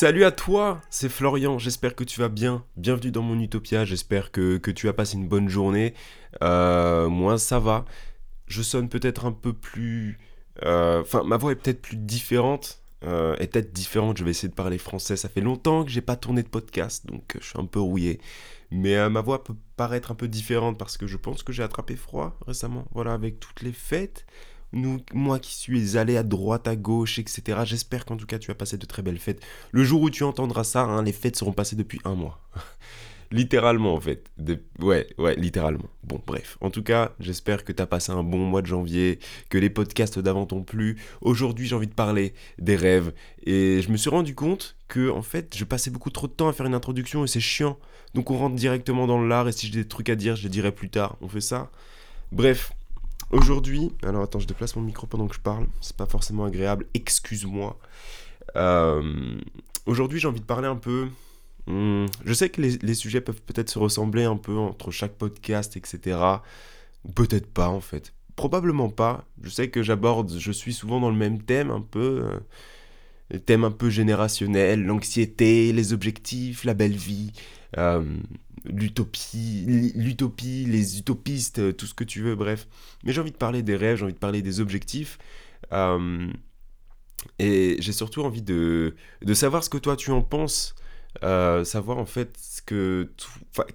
Salut à toi, c'est Florian, j'espère que tu vas bien. Bienvenue dans mon Utopia, j'espère que, tu as passé une bonne journée. Euh, moi ça va. Je sonne peut-être un peu plus... euh, Enfin, ma voix est peut-être plus différente. euh, est peut-être différente, je vais essayer de parler français. Ça fait longtemps que j'ai pas tourné de podcast, donc je suis un peu rouillé. Mais ma voix peut paraître un peu différente parce que je pense que j'ai attrapé froid récemment. Voilà, avec toutes les fêtes. Nous, moi qui suis allé à droite, à gauche, etc. J'espère qu'en tout cas tu as passé de très belles fêtes. Le jour où tu entendras ça, hein, les fêtes seront passées depuis un mois. littéralement en fait. De- Ouais, ouais, littéralement. Bon, bref. En tout cas, j'espère que tu as passé un bon mois de janvier, que les podcasts d'avant t'ont plu. Aujourd'hui, j'ai envie de parler des rêves. Et je me suis rendu compte que, en fait, je passais beaucoup trop de temps à faire une introduction et c'est chiant. Donc on rentre directement dans l'art et si j'ai des trucs à dire, je les dirai plus tard. On fait ça Bref. Aujourd'hui, alors attends, je déplace mon micro pendant que je parle, c'est pas forcément agréable, excuse-moi. Euh, Aujourd'hui, j'ai envie de parler un peu. hmm, je sais que les, sujets peuvent peut-être se ressembler un peu entre chaque podcast, etc. Peut-être pas en fait. Probablement pas. Je sais que j'aborde, je suis souvent dans le même thème, un peu. euh, les thèmes un peu générationnels, l'anxiété, les objectifs, la belle vie, euh, l'utopie, l'utopie, les utopistes, tout ce que tu veux, bref. Mais j'ai envie de parler des rêves, j'ai envie de parler des objectifs. euh, et j'ai surtout envie de, de savoir ce que toi tu en penses. euh, savoir en fait que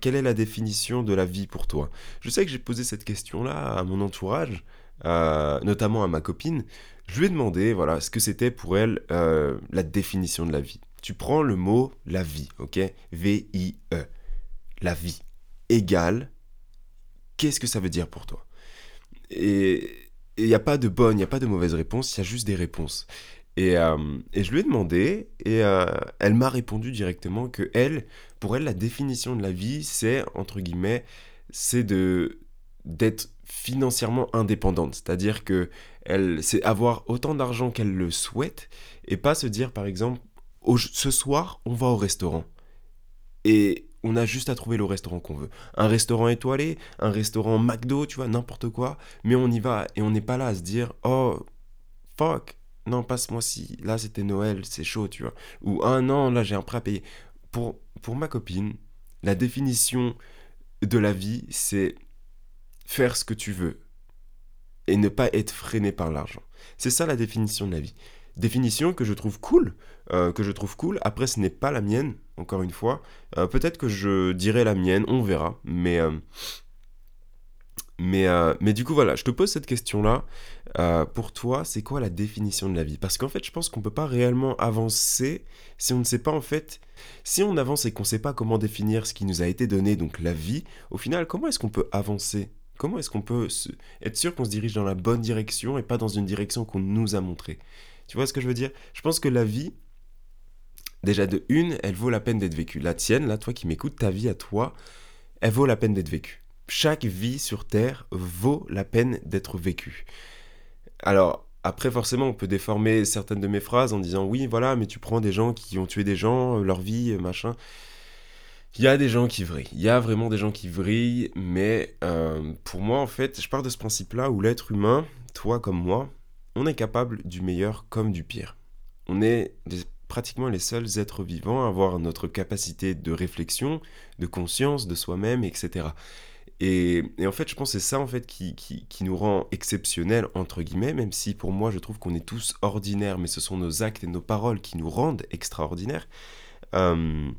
quelle est la définition de la vie pour toi. Je sais que j'ai posé cette question-là à mon entourage, euh, notamment à ma copine. Je lui ai demandé voilà ce que c'était pour elle la définition de la vie. Tu prends le mot la vie, ok? V-I-E. La vie égale. Qu'est-ce que ça veut dire pour toi? Et il n'y a pas de bonne, il n'y a pas de mauvaise réponse, il y a juste des réponses. Et, euh, et je lui ai demandé, et euh, elle m'a répondu directement que elle, pour elle, la définition de la vie, c'est, entre guillemets, c'est de d'être financièrement indépendante. C'est-à-dire que elle, c'est avoir autant d'argent qu'elle le souhaite, et pas se dire, par exemple, ce soir, on va au restaurant. Et on a juste à trouver le restaurant qu'on veut. Un restaurant étoilé, un restaurant McDo, tu vois, n'importe quoi. Mais on y va, et on n'est pas là à se dire, oh, fuck, non, pas ce mois-ci, là c'était Noël, c'est chaud, tu vois. Ou ah non, là j'ai un prêt à payer. Pour, pour ma copine, la définition de la vie, c'est faire ce que tu veux et ne pas être freiné par l'argent. C'est ça la définition de la vie. Définition que je trouve cool, euh, que je trouve cool. Après, ce n'est pas la mienne, encore une fois. Euh, Peut-être que je dirai la mienne, on verra. Mais, euh, mais, mais du coup, voilà, je te pose cette question-là. Pour toi, c'est quoi la définition de la vie? Parce qu'en fait, je pense qu'on ne peut pas réellement avancer si on ne sait pas, en fait, si on avance et qu'on ne sait pas comment définir ce qui nous a été donné, donc la vie, au final, comment est-ce qu'on peut avancer? Comment est-ce qu'on peut être sûr qu'on se dirige dans la bonne direction et pas dans une direction qu'on nous a montrée? Tu vois ce que je veux dire? Je pense que la vie, déjà de une, elle vaut la peine d'être vécue. La tienne, là, toi qui m'écoutes, ta vie à toi, elle vaut la peine d'être vécue. Chaque vie sur Terre vaut la peine d'être vécue. Alors, après, forcément, on peut déformer certaines de mes phrases en disant oui, voilà, mais tu prends des gens qui ont tué des gens, euh, leur vie, euh, machin. Il y a des gens qui vrillent, il y a vraiment des gens qui vrillent, mais euh, pour moi, en fait, je pars de ce principe-là où l'être humain, toi comme moi, on est capable du meilleur comme du pire. On est pratiquement les seuls êtres vivants à avoir notre capacité de réflexion, de conscience de soi-même, etc. Et, en fait, je pense que c'est ça en fait qui, qui, qui nous rend exceptionnels, entre guillemets, même si pour moi, je trouve qu'on est tous ordinaires, mais ce sont nos actes et nos paroles qui nous rendent extraordinaires. Euh,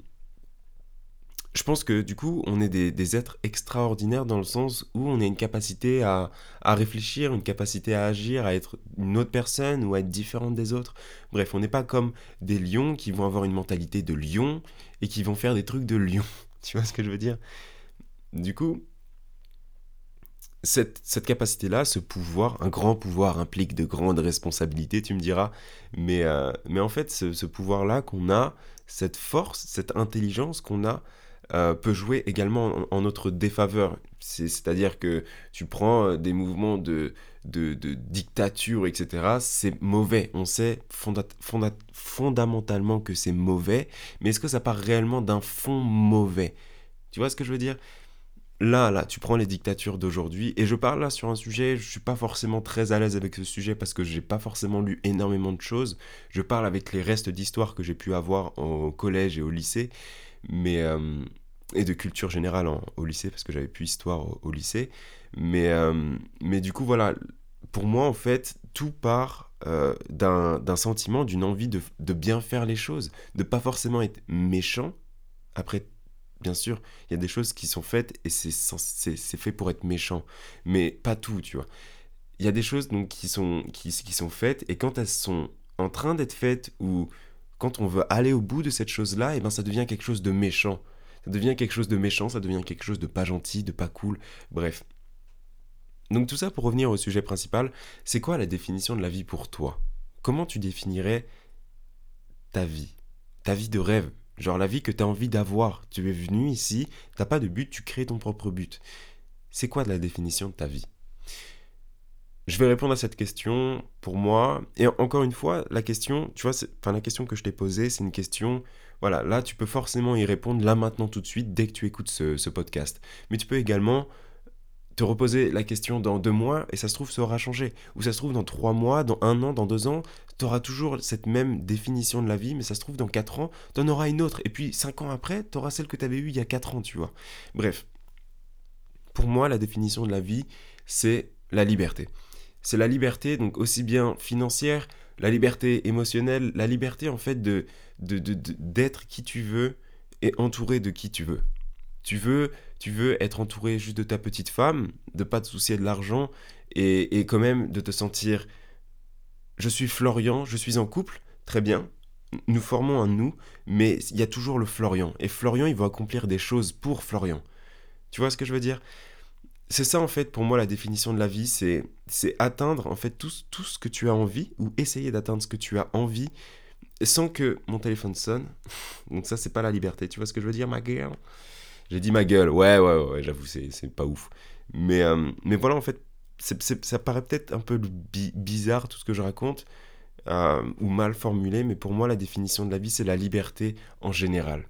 je pense que du coup, on est des, êtres extraordinaires dans le sens où on a une capacité à, réfléchir, une capacité à agir, à être une autre personne ou à être différente des autres. Bref, on n'est pas comme des lions qui vont avoir une mentalité de lion et qui vont faire des trucs de lion. Tu vois ce que je veux dire? Du coup, cette, capacité-là, ce pouvoir, un grand pouvoir implique de grandes responsabilités, tu me diras. Mais, euh, mais en fait, ce pouvoir-là qu'on a, cette force, cette intelligence qu'on a, euh, peut jouer également en, notre défaveur. C'est- C'est-à-dire que tu prends euh, des mouvements de, dictature, etc. C'est mauvais. On sait fonda- fonda- fondamentalement que c'est mauvais, mais est-ce que ça part réellement d'un fond mauvais? Tu vois ce que je veux dire? Là, là, tu prends les dictatures d'aujourd'hui, et je parle là sur un sujet, je suis pas forcément très à l'aise avec ce sujet parce que j'ai pas forcément lu énormément de choses. Je parle avec les restes d'histoire que j'ai pu avoir au collège et au lycée, mais euh, et de culture générale au lycée parce que j'avais plus histoire au, lycée. Mais euh, mais du coup voilà, pour moi en fait, tout part euh, d'un sentiment, d'une envie de, de bien faire les choses, de pas forcément être méchant. Après Bien sûr, il y a des choses qui sont faites et c'est fait pour être méchant. Mais pas tout, tu vois. Il y a des choses donc, qui, sont, qui, qui sont faites et quand elles sont en train d'être faites ou quand on veut aller au bout de cette chose-là, et eh ben ça devient quelque chose de méchant. Ça devient quelque chose de méchant, ça devient quelque chose de pas gentil, de pas cool, bref. Donc tout ça pour revenir au sujet principal, c'est quoi la définition de la vie pour toi? Comment tu définirais ta vie? Ta vie de rêve? Genre la vie que tu as envie d'avoir. Tu es venu ici, t'as pas de but, tu crées ton propre but. C'est quoi la définition de ta vie? Je vais répondre à cette question pour moi. Et encore une fois, la question, tu vois, enfin la question que je t'ai posée, c'est une question. Voilà, là tu peux forcément y répondre là maintenant tout de suite dès que tu écoutes ce podcast. Mais tu peux également te reposer la question dans deux mois et ça se trouve ça aura changé. Ou ça se trouve dans trois mois, dans un an, dans deux ans, tu auras toujours cette même définition de la vie, mais ça se trouve dans quatre ans, tu en auras une autre. Et puis cinq ans après, tu auras celle que tu avais eue il y a quatre ans, tu vois. Bref, pour moi, la définition de la vie, c'est la liberté. C'est la liberté, donc aussi bien financière, la liberté émotionnelle, la liberté en fait de d'être qui tu veux et entouré de qui tu veux. Tu veux, tu veux être entouré juste de ta petite femme, de pas te soucier de l'argent et, et quand même de te sentir je suis Florian, je suis en couple, très bien, nous formons un nous, mais il y a toujours le Florian. Et Florian, il va accomplir des choses pour Florian. Tu vois ce que je veux dire? C'est ça, en fait, pour moi, la définition de la vie, c'est, c'est atteindre, en fait, tout, tout ce que tu as envie, ou essayer d'atteindre ce que tu as envie, sans que mon téléphone sonne. Donc ça, c'est pas la liberté. Tu vois ce que je veux dire, ma gueule? J'ai dit ma gueule, ouais, ouais, ouais, j'avoue, c'est, pas ouf. Mais, euh, mais voilà, en fait, ça paraît peut-être un peu bizarre tout ce que je raconte, euh, ou mal formulé, mais pour moi, la définition de la vie, c'est la liberté en général.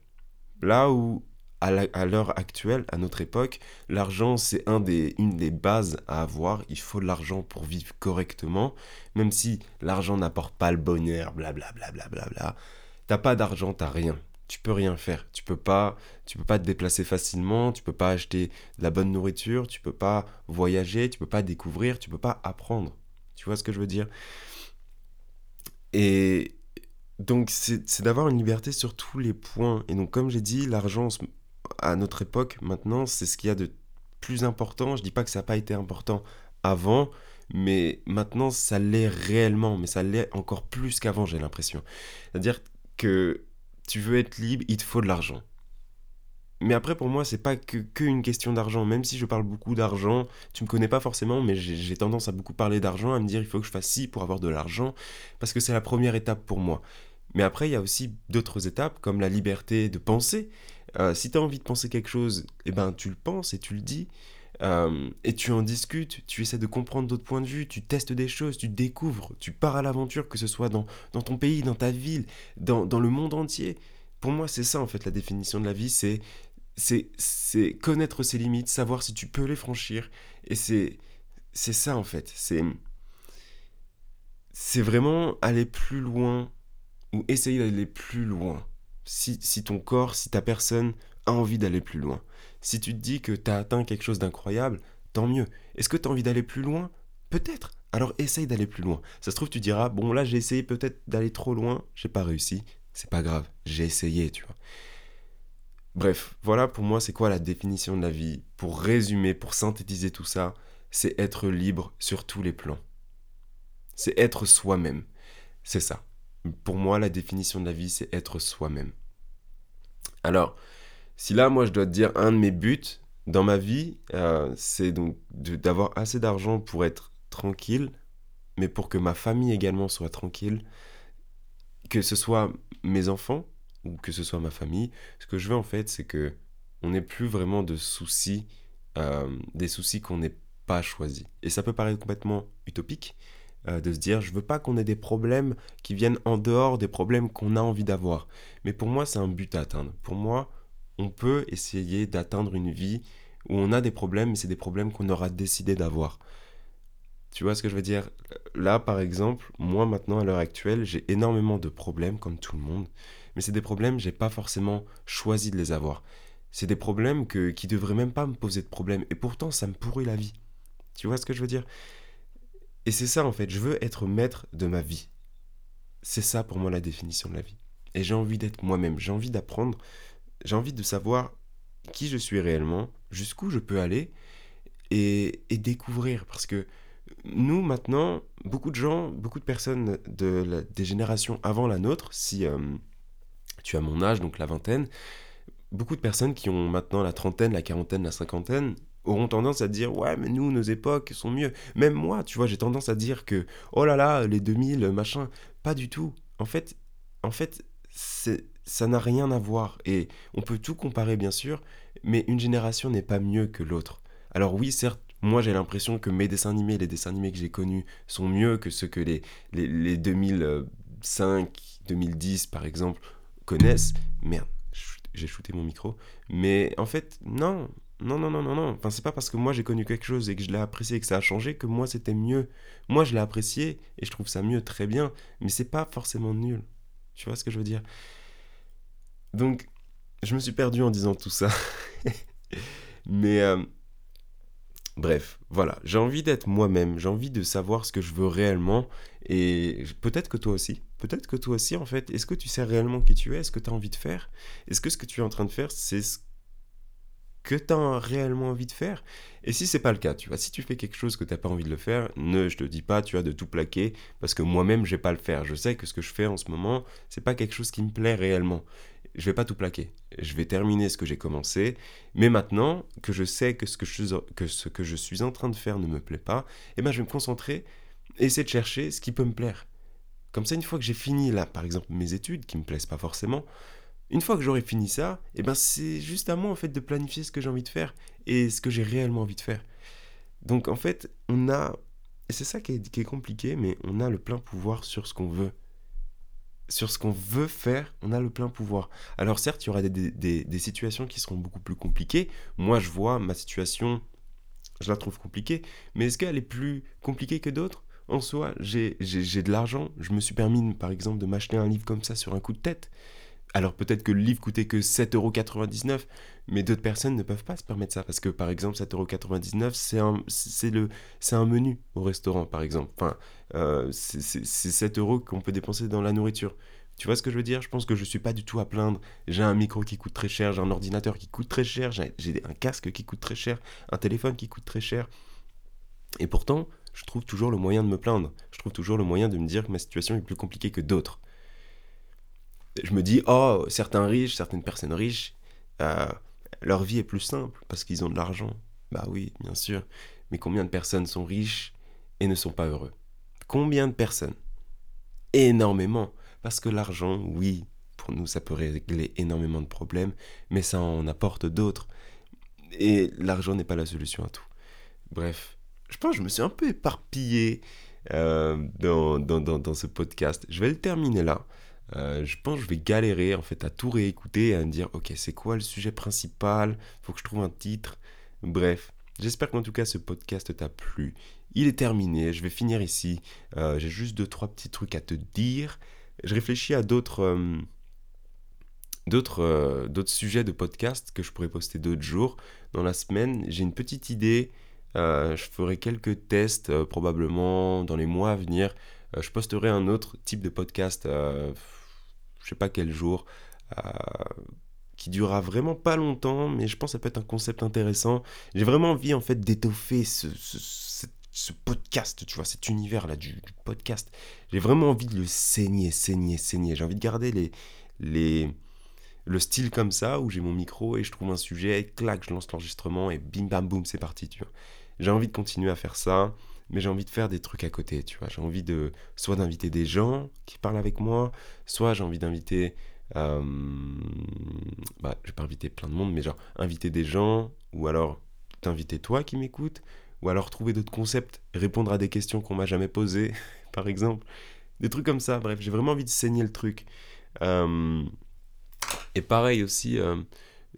Là où, à l'heure actuelle, à notre époque, l'argent, c'est une des bases à avoir. Il faut de l'argent pour vivre correctement, même si l'argent n'apporte pas le bonheur, blablabla. Bla, bla, bla, bla, T'as pas d'argent, t'as rien tu peux rien faire. Tu peux pas, tu peux pas te déplacer facilement, tu peux pas acheter de la bonne nourriture, tu peux pas voyager, tu peux pas découvrir, tu peux pas apprendre. Tu vois ce que je veux dire? Et donc c'est d'avoir une liberté sur tous les points. Et donc comme j'ai dit, l'argent à notre époque maintenant, c'est ce qu'il y a de plus important. Je dis pas que ça n'a pas été important avant, mais maintenant ça l'est réellement, mais ça l'est encore plus qu'avant, j'ai l'impression. C'est-à-dire que tu veux être libre, il te faut de l'argent. Mais après, pour moi, c'est pas que, une question d'argent. Même si je parle beaucoup d'argent, tu me connais pas forcément, mais j'ai tendance à beaucoup parler d'argent, à me dire il faut que je fasse ci pour avoir de l'argent, parce que c'est la première étape pour moi. Mais après, il y a aussi d'autres étapes, comme la liberté de penser. Euh, si tu as envie de penser quelque chose, eh ben, tu le penses et tu le dis. Euh, et tu en discutes, tu essaies de comprendre d'autres points de vue, tu testes des choses, tu découvres, tu pars à l'aventure, que ce soit dans, ton pays, dans ta ville, dans, le monde entier. Pour moi, c'est ça en fait la définition de la vie, c'est c'est connaître ses limites, savoir si tu peux les franchir. Et c'est ça en fait. C'est vraiment aller plus loin ou essayer d'aller plus loin. Si, ton corps, si ta personne a envie d'aller plus loin. Si tu te dis que tu as atteint quelque chose d'incroyable, tant mieux. Est-ce que tu as envie d'aller plus loin? Peut-être. Alors essaye d'aller plus loin. Ça se trouve, tu diras, bon là j'ai essayé peut-être d'aller trop loin, j'ai pas réussi. C'est pas grave, j'ai essayé, tu vois. Bref, voilà pour moi c'est quoi la définition de la vie? Pour résumer, pour synthétiser tout ça, c'est être libre sur tous les plans. C'est être soi-même. C'est ça. Pour moi, la définition de la vie, c'est être soi-même. Alors, si là, moi, je dois te dire un de mes buts dans ma vie, euh, c'est donc d'avoir assez d'argent pour être tranquille, mais pour que ma famille également soit tranquille, que ce soit mes enfants ou que ce soit ma famille. Ce que je veux en fait, c'est que on n'ait plus vraiment de soucis, euh, des soucis qu'on n'ait pas choisis. Et ça peut paraître complètement utopique euh, de se dire, je veux pas qu'on ait des problèmes qui viennent en dehors des problèmes qu'on a envie d'avoir. Mais pour moi, c'est un but à atteindre. Pour moi, on peut essayer d'atteindre une vie où on a des problèmes, mais c'est des problèmes qu'on aura décidé d'avoir. Tu vois ce que je veux dire? Là, par exemple, moi maintenant, à l'heure actuelle, j'ai énormément de problèmes, comme tout le monde, mais c'est des problèmes, j'ai pas forcément choisi de les avoir. C'est des problèmes que, qui devraient même pas me poser de problème, et pourtant, ça me pourrit la vie. Tu vois ce que je veux dire? Et c'est ça, en fait, je veux être maître de ma vie. C'est ça pour moi la définition de la vie. Et j'ai envie d'être moi-même, j'ai envie d'apprendre, j'ai envie de savoir qui je suis réellement, jusqu'où je peux aller, et, découvrir, parce que nous, maintenant, beaucoup de gens, beaucoup de personnes de des générations avant la nôtre, si euh, tu as mon âge, donc la vingtaine, beaucoup de personnes qui ont maintenant la trentaine, la quarantaine, la cinquantaine, auront tendance à dire ouais mais nous nos époques sont mieux. Même moi tu vois j'ai tendance à dire que oh là là les 2000 machin. Pas du tout. En fait en fait ça n'a rien à voir. Et on peut tout comparer bien sûr mais une génération n'est pas mieux que l'autre. Alors oui certes moi j'ai l'impression que mes dessins animés, les dessins animés que j'ai connus, sont mieux que ceux que les, les, 2005, 2010 par exemple connaissent. Merde, j'ai shooté mon micro. Mais en fait, non, non, non, non, non, non. Enfin, c'est pas parce que moi j'ai connu quelque chose et que je l'ai apprécié et que ça a changé que moi c'était mieux. Moi je l'ai apprécié et je trouve ça mieux, très bien. Mais c'est pas forcément nul. Tu vois ce que je veux dire? Donc, je me suis perdu en disant tout ça. mais, euh, Bref, voilà, j'ai envie d'être moi-même, j'ai envie de savoir ce que je veux réellement, et peut-être que toi aussi, peut-être que toi aussi en fait, est-ce que tu sais réellement qui tu es, est-ce que tu as envie de faire? Est-ce que ce que tu es en train de faire, c'est ce que tu as réellement envie de faire Et si c'est pas le cas, tu vois, si tu fais quelque chose que tu n'as pas envie de le faire, ne, je te dis pas, tu as de tout plaquer, parce que moi-même, je vais pas le faire. Je sais que ce que je fais en ce moment, c'est pas quelque chose qui me plaît réellement je vais pas tout plaquer. Je vais terminer ce que j'ai commencé. Mais maintenant que je sais que ce que je, suis, que ce que je suis en train de faire ne me plaît pas, eh ben je vais me concentrer et essayer de chercher ce qui peut me plaire. Comme ça, une fois que j'ai fini là, par exemple, mes études, qui me plaisent pas forcément, une fois que j'aurai fini ça, eh ben c'est juste à moi en fait de planifier ce que j'ai envie de faire et ce que j'ai réellement envie de faire. Donc en fait, on a, et c'est ça qui est compliqué, mais on a le plein pouvoir sur ce qu'on veut sur ce qu'on veut faire, on a le plein pouvoir. Alors certes, il y aura des, situations qui seront beaucoup plus compliquées. Moi, je vois ma situation, je la trouve compliquée, mais est-ce qu'elle est plus compliquée que d'autres? En soi, j'ai de l'argent, je me suis permis, par exemple, de m'acheter un livre comme ça sur un coup de tête. Alors peut-être que le livre coûtait que 7,99€, mais d'autres personnes ne peuvent pas se permettre ça, parce que par exemple 7,99€, c'est un, le, un menu au restaurant, par exemple. Enfin, euh, c'est 7 euros qu'on peut dépenser dans la nourriture. Tu vois ce que je veux dire? Je pense que je suis pas du tout à plaindre. J'ai un micro qui coûte très cher, j'ai un ordinateur qui coûte très cher, j'ai un casque qui coûte très cher, un téléphone qui coûte très cher. Et pourtant, je trouve toujours le moyen de me plaindre. Je trouve toujours le moyen de me dire que ma situation est plus compliquée que d'autres je me dis, oh, certains riches, certaines personnes riches, euh, leur vie est plus simple parce qu'ils ont de l'argent. Bah oui, bien sûr. Mais combien de personnes sont riches et ne sont pas heureux? Combien de personnes? Énormément. Parce que l'argent, oui, pour nous, ça peut régler énormément de problèmes, mais ça en apporte d'autres. Et l'argent n'est pas la solution à tout. Bref, je pense que je me suis un peu éparpillé euh, dans, dans, dans, ce podcast. Je vais le terminer là. Euh, je pense que je vais galérer en fait à tout réécouter et à me dire ok c'est quoi le sujet principal, faut que je trouve un titre. Bref, j'espère qu'en tout cas ce podcast t'a plu. Il est terminé, je vais finir ici. Euh, j'ai juste deux trois petits trucs à te dire. Je réfléchis à d'autres euh, d'autres d'autres sujets de podcast que je pourrais poster d'autres jours dans la semaine. J'ai une petite idée. je ferai quelques tests probablement dans les mois à venir. Je posterai un autre type de podcast je sais pas quel jour, euh, qui durera vraiment pas longtemps, mais je pense que ça peut être un concept intéressant. J'ai vraiment envie en fait d'étoffer ce, podcast, tu vois, cet univers-là du, podcast. J'ai vraiment envie de le saigner, saigner, saigner. J'ai envie de garder les, les, le style comme ça, où j'ai mon micro et je trouve un sujet, clac, je lance l'enregistrement et bim bam boum, c'est parti, tu vois. J'ai envie de continuer à faire ça mais j'ai envie de faire des trucs à côté, tu vois. J'ai envie de soit d'inviter des gens qui parlent avec moi, soit j'ai envie d'inviter, euh, bah, je vais pas inviter plein de monde, mais genre inviter des gens, ou alors t'inviter toi qui m'écoutes, ou alors trouver d'autres concepts, répondre à des questions qu'on m'a jamais posées, par exemple, des trucs comme ça. Bref, j'ai vraiment envie de saigner le truc. Euh, et pareil aussi, euh,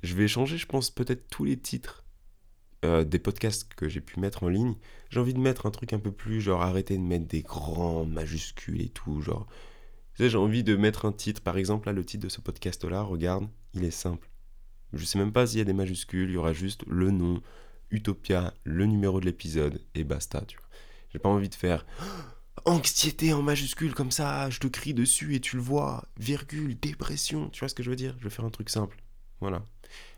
je vais changer, je pense, peut-être tous les titres euh, des podcasts que j'ai pu mettre en ligne, j'ai envie de mettre un truc un peu plus genre arrêter de mettre des grands majuscules et tout, genre. J'ai envie de mettre un titre, par exemple, là, le titre de ce podcast-là, regarde, il est simple. Je sais même pas s'il y a des majuscules, il y aura juste le nom, Utopia, le numéro de l'épisode, et basta, tu vois. J'ai pas envie de faire anxiété en majuscule comme ça, je te crie dessus et tu le vois, virgule, dépression, tu vois ce que je veux dire? Je vais faire un truc simple. Voilà.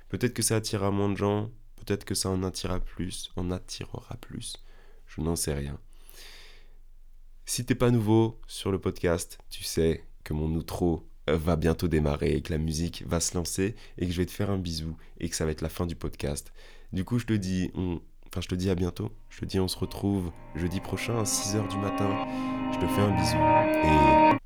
Peut-être que ça attirera moins de gens, peut-être que ça en attirera plus, en attirera plus. Je n'en sais rien. Si t'es pas nouveau sur le podcast, tu sais que mon outro va bientôt démarrer et que la musique va se lancer et que je vais te faire un bisou et que ça va être la fin du podcast. Du coup, je te dis, Enfin, je te dis à bientôt. Je te dis, on se retrouve jeudi prochain à 6h du matin. Je te fais un bisou et